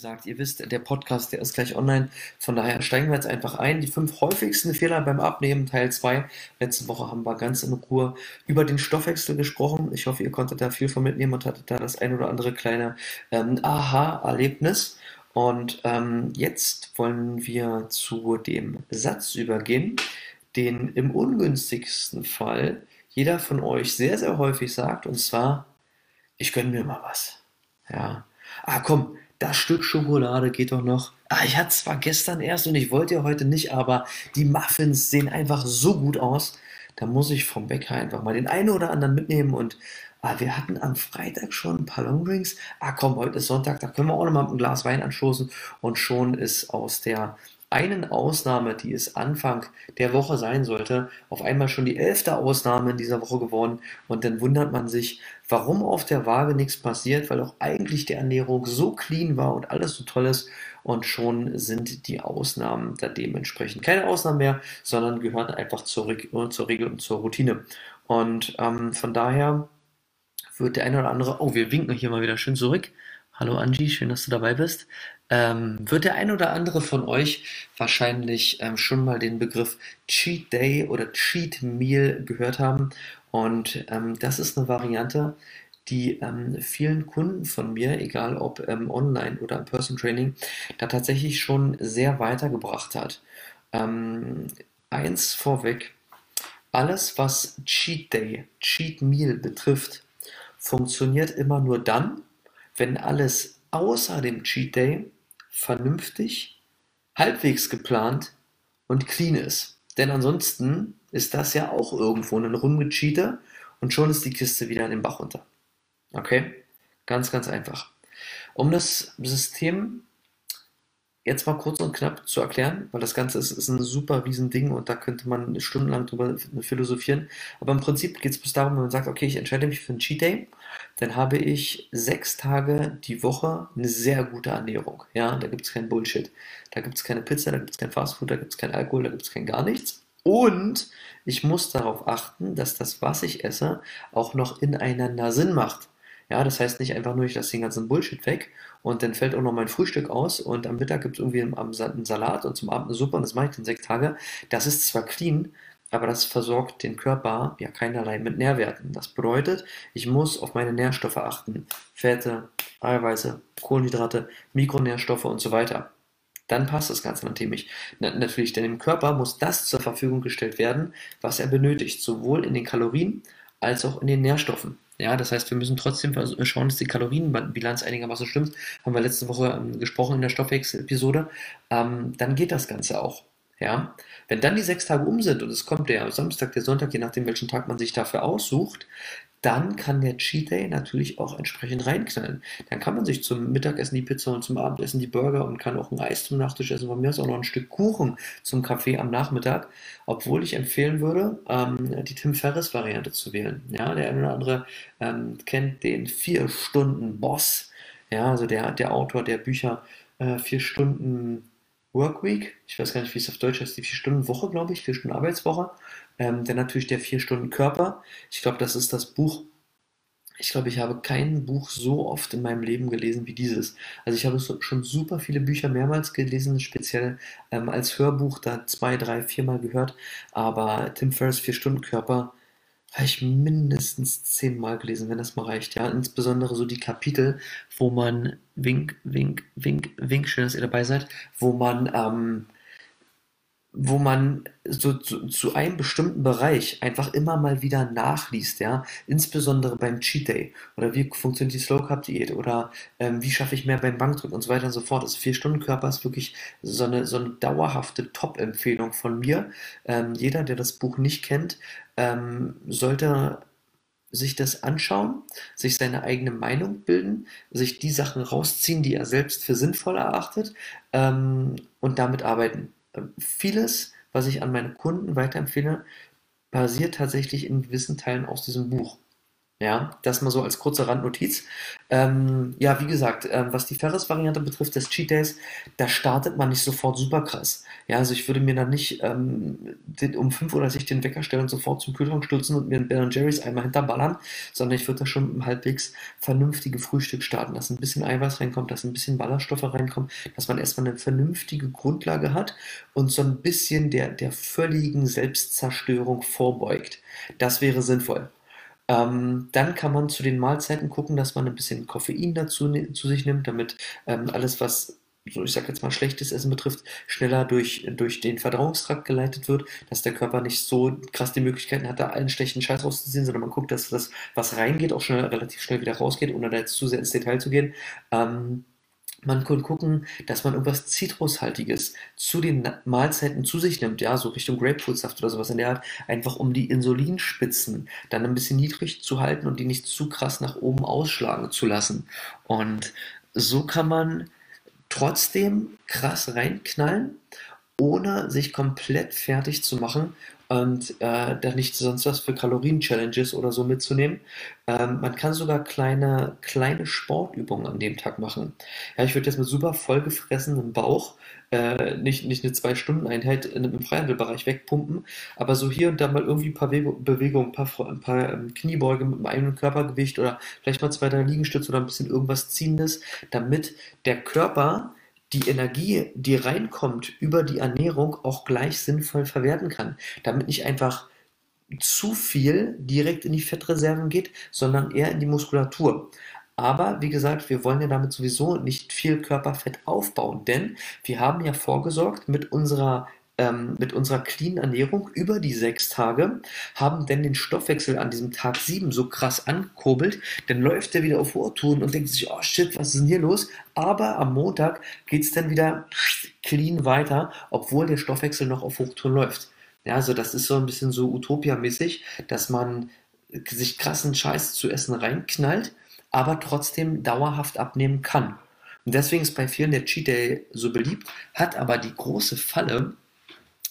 gesagt, ihr wisst, der Podcast, der ist gleich online. Von daher steigen wir jetzt einfach ein. Die fünf häufigsten Fehler beim Abnehmen, Teil 2. Letzte Woche haben wir ganz in Ruhe über den Stoffwechsel gesprochen. Ich hoffe, ihr konntet da viel von mitnehmen und hattet da das ein oder andere kleine ähm, Aha-Erlebnis. Und ähm, jetzt wollen wir zu dem Satz übergehen, den im ungünstigsten Fall jeder von euch sehr, sehr häufig sagt, und zwar, ich gönne mir mal was. Ja. Ah, komm, das Stück Schokolade geht doch noch. Ah, ich hatte zwar gestern erst und ich wollte ja heute nicht, aber die Muffins sehen einfach so gut aus. Da muss ich vom Bäcker einfach mal den einen oder anderen mitnehmen und ah, wir hatten am Freitag schon ein paar Longdrinks. Ah, komm, heute ist Sonntag, da können wir auch noch mal ein Glas Wein anstoßen und schon ist aus der einen Ausnahme, die es Anfang der Woche sein sollte, auf einmal schon die elfte Ausnahme in dieser Woche geworden. Und dann wundert man sich, warum auf der Waage nichts passiert, weil auch eigentlich die Ernährung so clean war und alles so toll ist. Und schon sind die Ausnahmen da dementsprechend keine Ausnahmen mehr, sondern gehören einfach zur, zur Regel und zur Routine. Und ähm, von daher wird der eine oder andere, oh, wir winken hier mal wieder schön zurück. Hallo Angie, schön, dass du dabei bist ähm, wird der ein oder andere von euch wahrscheinlich ähm, schon mal den Begriff Cheat Day oder Cheat Meal gehört haben. Und ähm, das ist eine Variante, die ähm, vielen Kunden von mir, egal ob ähm, online oder im Person Training, da tatsächlich schon sehr weitergebracht hat. Ähm, eins vorweg, alles was Cheat Day, Cheat Meal betrifft, funktioniert immer nur dann, wenn alles außer dem Cheat Day vernünftig, halbwegs geplant und clean ist. Denn ansonsten ist das ja auch irgendwo ein Rumgecheater und schon ist die Kiste wieder in den Bach runter. Okay? Ganz, ganz einfach. Um das System jetzt mal kurz und knapp zu erklären, weil das Ganze ist, ist ein super riesen Ding und da könnte man stundenlang drüber philosophieren. Aber im Prinzip geht es bloß darum, wenn man sagt, okay, ich entscheide mich für einen Cheat Day, dann habe ich sechs Tage die Woche eine sehr gute Ernährung. Ja, da gibt es keinen Bullshit. Da gibt es keine Pizza, da gibt es kein Fastfood, da gibt es kein Alkohol, da gibt es kein gar nichts. Und ich muss darauf achten, dass das, was ich esse, auch noch ineinander Sinn macht. Ja, das heißt nicht einfach nur, ich lasse den ganzen Bullshit weg und dann fällt auch noch mein Frühstück aus und am Mittag gibt es irgendwie einen Salat und zum Abend eine Suppe und das mache ich dann sechs Tage. Das ist zwar clean, aber das versorgt den Körper ja keinerlei mit Nährwerten. Das bedeutet, ich muss auf meine Nährstoffe achten. Fette, Eiweiße, Kohlenhydrate, Mikronährstoffe und so weiter. Dann passt das Ganze natürlich. Natürlich, denn im Körper muss das zur Verfügung gestellt werden, was er benötigt, sowohl in den Kalorien als auch in den Nährstoffen. Ja, das heißt, wir müssen trotzdem schauen, dass die Kalorienbilanz einigermaßen stimmt. Haben wir letzte Woche ähm, gesprochen in der Stoffwechsel-Episode. Ähm, dann geht das Ganze auch. Ja, wenn dann die sechs Tage um sind und es kommt der Samstag, der Sonntag, je nachdem, welchen Tag man sich dafür aussucht, dann kann der Cheat Day natürlich auch entsprechend reinknallen. Dann kann man sich zum Mittagessen die Pizza und zum Abendessen die Burger und kann auch ein Eis zum Nachtisch essen. Bei mir ist auch noch ein Stück Kuchen zum Kaffee am Nachmittag. Obwohl ich empfehlen würde, ähm, die Tim Ferriss Variante zu wählen. Ja, der eine oder andere ähm, kennt den vier Stunden Boss. Ja, also der, der Autor der Bücher äh, vier Stunden Workweek. Ich weiß gar nicht, wie es auf Deutsch heißt. Die vier Stunden Woche, glaube ich, vier Stunden Arbeitswoche. Ähm, dann natürlich der Vier-Stunden-Körper. Ich glaube, das ist das Buch. Ich glaube, ich habe kein Buch so oft in meinem Leben gelesen wie dieses. Also ich habe so, schon super viele Bücher mehrmals gelesen, speziell ähm, als Hörbuch da zwei, drei, viermal gehört. Aber Tim Ferriss Vier-Stunden-Körper habe ich mindestens zehnmal gelesen, wenn das mal reicht. Ja, insbesondere so die Kapitel, wo man Wink, Wink, Wink, Wink, schön, dass ihr dabei seid, wo man ähm, wo man so zu, zu, einem bestimmten Bereich einfach immer mal wieder nachliest, ja, insbesondere beim Cheat Day oder wie funktioniert die Slow Carb Diät oder ähm, wie schaffe ich mehr beim Bankdrücken und so weiter und so fort. Also vier Stunden Körper ist wirklich so eine, so eine dauerhafte Top-Empfehlung von mir. Ähm, jeder, der das Buch nicht kennt, ähm, sollte sich das anschauen, sich seine eigene Meinung bilden, sich die Sachen rausziehen, die er selbst für sinnvoll erachtet ähm, und damit arbeiten vieles, was ich an meine Kunden weiterempfehle, basiert tatsächlich in gewissen Teilen aus diesem Buch. Ja, das mal so als kurze Randnotiz. Ähm, ja, wie gesagt, ähm, was die Ferris-Variante betrifft, des Cheat Days, da startet man nicht sofort super krass. Ja, also ich würde mir dann nicht ähm, den, um 5 Uhr sich den Wecker stellen und sofort zum Kühlschrank stürzen und mir einen Ben Jerry's einmal hinterballern, sondern ich würde da schon mit einem halbwegs vernünftigen Frühstück starten, dass ein bisschen Eiweiß reinkommt, dass ein bisschen Ballaststoffe reinkommen, dass man erstmal eine vernünftige Grundlage hat und so ein bisschen der, der völligen Selbstzerstörung vorbeugt. Das wäre sinnvoll. Ähm, dann kann man zu den Mahlzeiten gucken, dass man ein bisschen Koffein dazu zu sich nimmt, damit ähm, alles, was so ich sag jetzt mal schlechtes Essen betrifft, schneller durch, durch den Verdauungstrakt geleitet wird, dass der Körper nicht so krass die Möglichkeiten hat, da allen schlechten Scheiß rauszuziehen, sondern man guckt, dass das, was reingeht, auch schnell, relativ schnell wieder rausgeht, ohne da jetzt zu sehr ins Detail zu gehen. Ähm, man kann gucken, dass man irgendwas Zitrushaltiges zu den Mahlzeiten zu sich nimmt, ja, so Richtung Grapefruitsaft oder sowas in der Art, einfach um die Insulinspitzen dann ein bisschen niedrig zu halten und die nicht zu krass nach oben ausschlagen zu lassen. Und so kann man trotzdem krass reinknallen, ohne sich komplett fertig zu machen und äh, da nicht sonst was für Kalorien-Challenges oder so mitzunehmen. Ähm, man kann sogar kleine, kleine Sportübungen an dem Tag machen. Ja, ich würde jetzt mit super vollgefressenem Bauch äh, nicht, nicht eine Zwei-Stunden-Einheit im Freihandelbereich wegpumpen, aber so hier und da mal irgendwie ein paar Bewegungen, ein paar, ein paar ähm, Kniebeuge mit einem Körpergewicht oder vielleicht mal zwei, drei Liegestütze oder ein bisschen irgendwas Ziehendes, damit der Körper die Energie, die reinkommt über die Ernährung, auch gleich sinnvoll verwerten kann. Damit nicht einfach zu viel direkt in die Fettreserven geht, sondern eher in die Muskulatur. Aber wie gesagt, wir wollen ja damit sowieso nicht viel Körperfett aufbauen, denn wir haben ja vorgesorgt mit unserer ähm, mit unserer clean Ernährung über die sechs Tage, haben denn den Stoffwechsel an diesem Tag sieben so krass ankurbelt, dann läuft er wieder auf Hochtouren und denkt sich, oh shit, was ist denn hier los? Aber am Montag geht es dann wieder clean weiter, obwohl der Stoffwechsel noch auf Hochtouren läuft. Ja, also das ist so ein bisschen so Utopia-mäßig, dass man sich krassen Scheiß zu essen reinknallt, aber trotzdem dauerhaft abnehmen kann. Und deswegen ist bei vielen der Cheat Day so beliebt, hat aber die große Falle,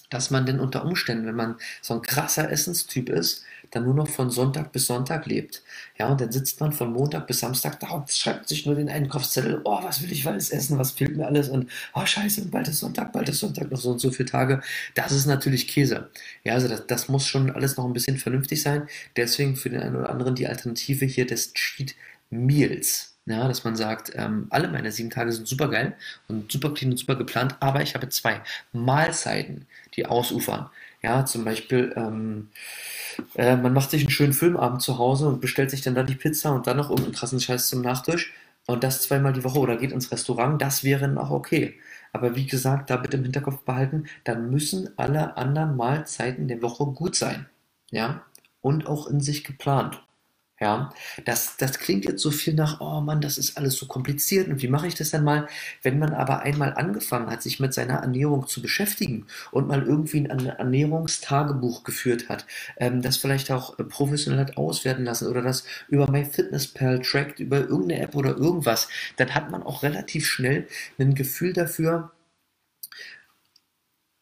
dass man denn unter Umständen, wenn man so ein krasser Essenstyp ist, dann nur noch von Sonntag bis Sonntag lebt. Ja, und dann sitzt man von Montag bis Samstag da und schreibt sich nur den Einkaufszettel, oh, was will ich alles essen, was fehlt mir alles und oh, scheiße, bald ist Sonntag, bald ist Sonntag, noch so und so viele Tage. Das ist natürlich Käse. Ja, also das, das muss schon alles noch ein bisschen vernünftig sein. Deswegen für den einen oder anderen die Alternative hier des Cheat Meals. Ja, dass man sagt, ähm, alle meine sieben Tage sind super geil und super clean und super geplant, aber ich habe zwei Mahlzeiten, die ausufern. Ja, zum Beispiel, ähm, äh, man macht sich einen schönen Filmabend zu Hause und bestellt sich dann da die Pizza und dann noch irgendeinen krassen Scheiß zum Nachtisch und das zweimal die Woche oder geht ins Restaurant, das wäre dann auch okay. Aber wie gesagt, da bitte im Hinterkopf behalten, dann müssen alle anderen Mahlzeiten der Woche gut sein. Ja, und auch in sich geplant. Ja, das, das klingt jetzt so viel nach, oh Mann, das ist alles so kompliziert und wie mache ich das denn mal? Wenn man aber einmal angefangen hat, sich mit seiner Ernährung zu beschäftigen und mal irgendwie ein Ernährungstagebuch geführt hat, ähm, das vielleicht auch äh, professionell hat auswerten lassen oder das über MyFitnessPal trackt, über irgendeine App oder irgendwas, dann hat man auch relativ schnell ein Gefühl dafür,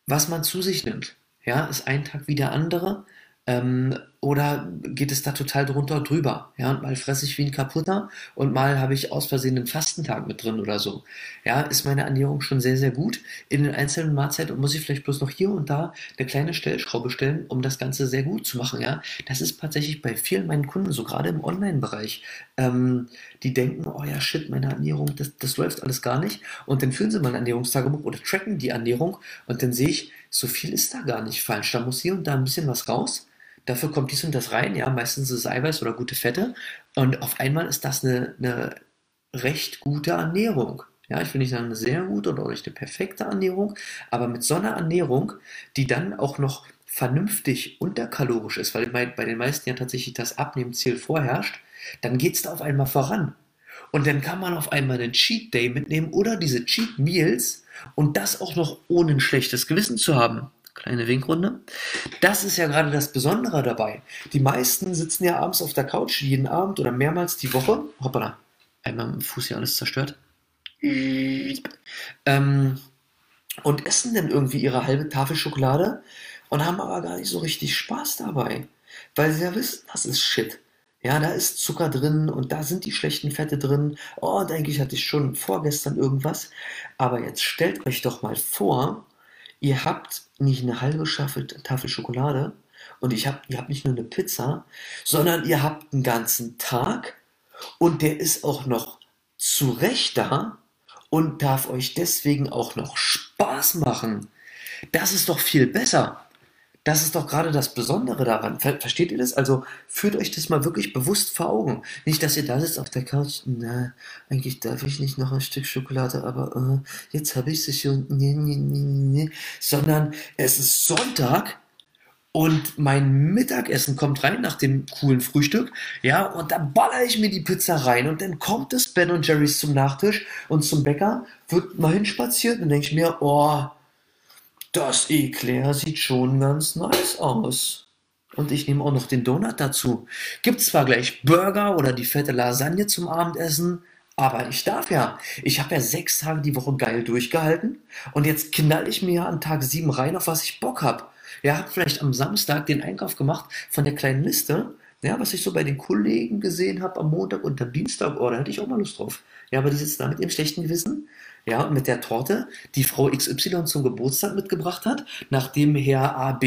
was man zu sich nimmt. Ja, ist ein Tag wie der andere. Ähm, oder geht es da total drunter drüber? Ja, und mal fresse ich wie ein Kaputter und mal habe ich aus Versehen einen Fastentag mit drin oder so. Ja, ist meine Ernährung schon sehr, sehr gut in den einzelnen Mahlzeiten und muss ich vielleicht bloß noch hier und da eine kleine Stellschraube stellen, um das Ganze sehr gut zu machen. Ja, das ist tatsächlich bei vielen meinen Kunden, so gerade im Online-Bereich, ähm, die denken, oh ja, shit, meine Ernährung, das, das läuft alles gar nicht. Und dann führen sie mal ein Ernährungstagebuch oder tracken die Ernährung und dann sehe ich, so viel ist da gar nicht falsch. Da muss hier und da ein bisschen was raus dafür kommt dies und das rein, ja, meistens ist es Eiweiß oder gute Fette. Und auf einmal ist das eine, eine recht gute Ernährung. Ja, ich will nicht sagen eine sehr gute oder nicht eine perfekte Ernährung, aber mit so einer Ernährung, die dann auch noch vernünftig unterkalorisch ist, weil bei, bei den meisten ja tatsächlich das Abnehmziel vorherrscht, dann geht es da auf einmal voran. Und dann kann man auf einmal einen Cheat Day mitnehmen oder diese Cheat Meals und das auch noch ohne ein schlechtes Gewissen zu haben. Kleine Winkrunde. Das ist ja gerade das Besondere dabei. Die meisten sitzen ja abends auf der Couch jeden Abend oder mehrmals die Woche. Hoppala, einmal dem Fuß hier alles zerstört. Ähm, und essen dann irgendwie ihre halbe Tafel Schokolade und haben aber gar nicht so richtig Spaß dabei. Weil sie ja wissen, das ist Shit. Ja, da ist Zucker drin und da sind die schlechten Fette drin. Oh, und eigentlich hatte ich schon vorgestern irgendwas. Aber jetzt stellt euch doch mal vor, ihr habt nicht eine halbe Tafel Schokolade und ich hab, ihr habt nicht nur eine Pizza, sondern ihr habt einen ganzen Tag und der ist auch noch zurecht da und darf euch deswegen auch noch Spaß machen. Das ist doch viel besser. Das ist doch gerade das Besondere daran. Ver versteht ihr das? Also führt euch das mal wirklich bewusst vor Augen. Nicht, dass ihr da sitzt auf der Couch, na, eigentlich darf ich nicht noch ein Stück Schokolade, aber uh, jetzt habe ich sie schon, nee, nee, nee, nee. sondern es ist Sonntag und mein Mittagessen kommt rein nach dem coolen Frühstück, ja, und dann baller ich mir die Pizza rein und dann kommt es Ben und Jerry's zum Nachtisch und zum Bäcker, wird mal hinspaziert und denke ich mir, oh, das Eclair sieht schon ganz nice aus. Und ich nehme auch noch den Donut dazu. Gibt zwar gleich Burger oder die fette Lasagne zum Abendessen, aber ich darf ja. Ich habe ja sechs Tage die Woche geil durchgehalten und jetzt knall ich mir an Tag sieben rein, auf was ich Bock habe. Ja, habe vielleicht am Samstag den Einkauf gemacht von der kleinen Liste, ja, was ich so bei den Kollegen gesehen habe am Montag und am Dienstag. Oh, da hatte ich auch mal Lust drauf. Ja, aber die sitzen da mit ihrem schlechten Gewissen ja, mit der Torte, die Frau XY zum Geburtstag mitgebracht hat, nachdem Herr AB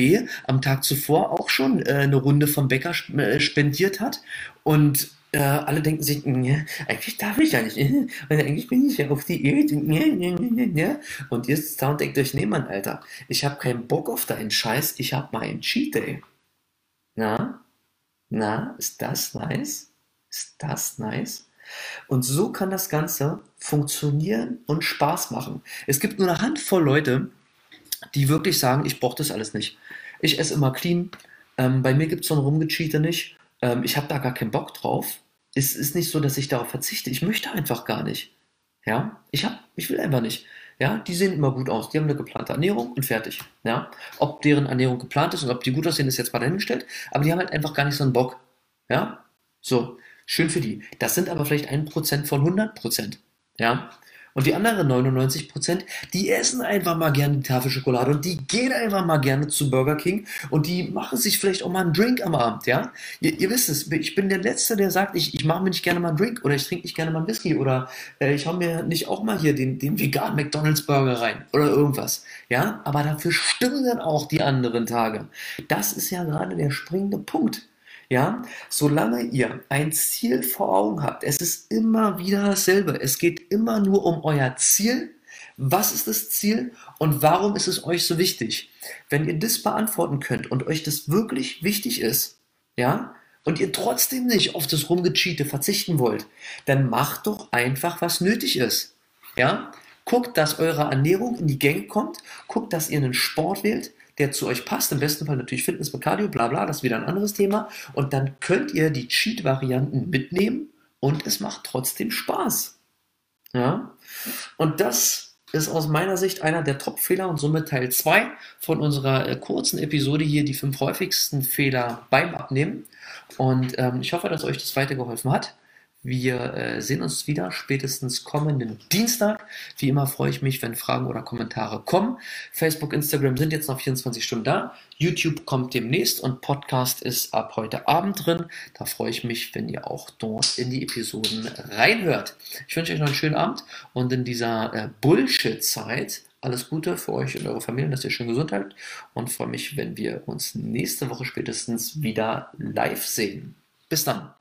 am Tag zuvor auch schon äh, eine Runde vom Bäcker äh, spendiert hat und äh, alle denken sich, nee, eigentlich darf ich ja nicht, weil eigentlich bin ich ja auf die Diät. Und ihr sitzt da und denkt euch, nee, Mann, Alter, ich habe keinen Bock auf deinen Scheiß, ich habe meinen Cheat Day. Na? Na, ist das nice? Ist das nice? Und so kann das Ganze funktionieren und Spaß machen. Es gibt nur eine Handvoll Leute, die wirklich sagen, ich brauche das alles nicht. Ich esse immer clean. Ähm, bei mir gibt es so ein Rumgecheater nicht. Ähm, ich habe da gar keinen Bock drauf. Es ist nicht so, dass ich darauf verzichte. Ich möchte einfach gar nicht. Ja, ich hab, ich will einfach nicht. Ja, die sehen immer gut aus. Die haben eine geplante Ernährung und fertig. Ja, ob deren Ernährung geplant ist und ob die gut aussehen, ist jetzt mal dahingestellt. Aber die haben halt einfach gar nicht so einen Bock. Ja, so. Schön für die. Das sind aber vielleicht ein Prozent von 100 Prozent. Ja. Und die anderen 99 Prozent, die essen einfach mal gerne die Tafel Schokolade und die gehen einfach mal gerne zu Burger King und die machen sich vielleicht auch mal einen Drink am Abend, ja? Ihr, ihr wisst es, ich bin der Letzte, der sagt, ich, ich mache mir nicht gerne mal einen Drink oder ich trinke nicht gerne mal einen Whisky oder äh, ich hau mir nicht auch mal hier den, den veganen McDonalds Burger rein oder irgendwas, ja? Aber dafür stimmen dann auch die anderen Tage. Das ist ja gerade der springende Punkt. Ja, solange ihr ein Ziel vor Augen habt, es ist immer wieder dasselbe. Es geht immer nur um euer Ziel. Was ist das Ziel und warum ist es euch so wichtig? Wenn ihr das beantworten könnt und euch das wirklich wichtig ist, ja, und ihr trotzdem nicht auf das Rumgecheate verzichten wollt, dann macht doch einfach, was nötig ist. Ja, guckt, dass eure Ernährung in die Gänge kommt, guckt, dass ihr einen Sport wählt, der zu euch passt. Im besten Fall natürlich Fitness mit Cardio, bla bla, das ist wieder ein anderes Thema. Und dann könnt ihr die Cheat-Varianten mitnehmen und es macht trotzdem Spaß. Ja? Und das ist aus meiner Sicht einer der Top-Fehler und somit Teil 2 von unserer äh, kurzen Episode hier, die fünf häufigsten Fehler beim Abnehmen. Und ähm, ich hoffe, dass euch das weitergeholfen hat. Wir äh, sehen uns wieder spätestens kommenden Dienstag. Wie immer freue ich mich, wenn Fragen oder Kommentare kommen. Facebook, Instagram sind jetzt noch 24 Stunden da. YouTube kommt demnächst und Podcast ist ab heute Abend drin. Da freue ich mich, wenn ihr auch dort in die Episoden reinhört. Ich wünsche euch noch einen schönen Abend und in dieser äh, Bullshit-Zeit alles Gute für euch und eure Familien, dass ihr schön gesund habt und freue mich, wenn wir uns nächste Woche spätestens wieder live sehen. Bis dann.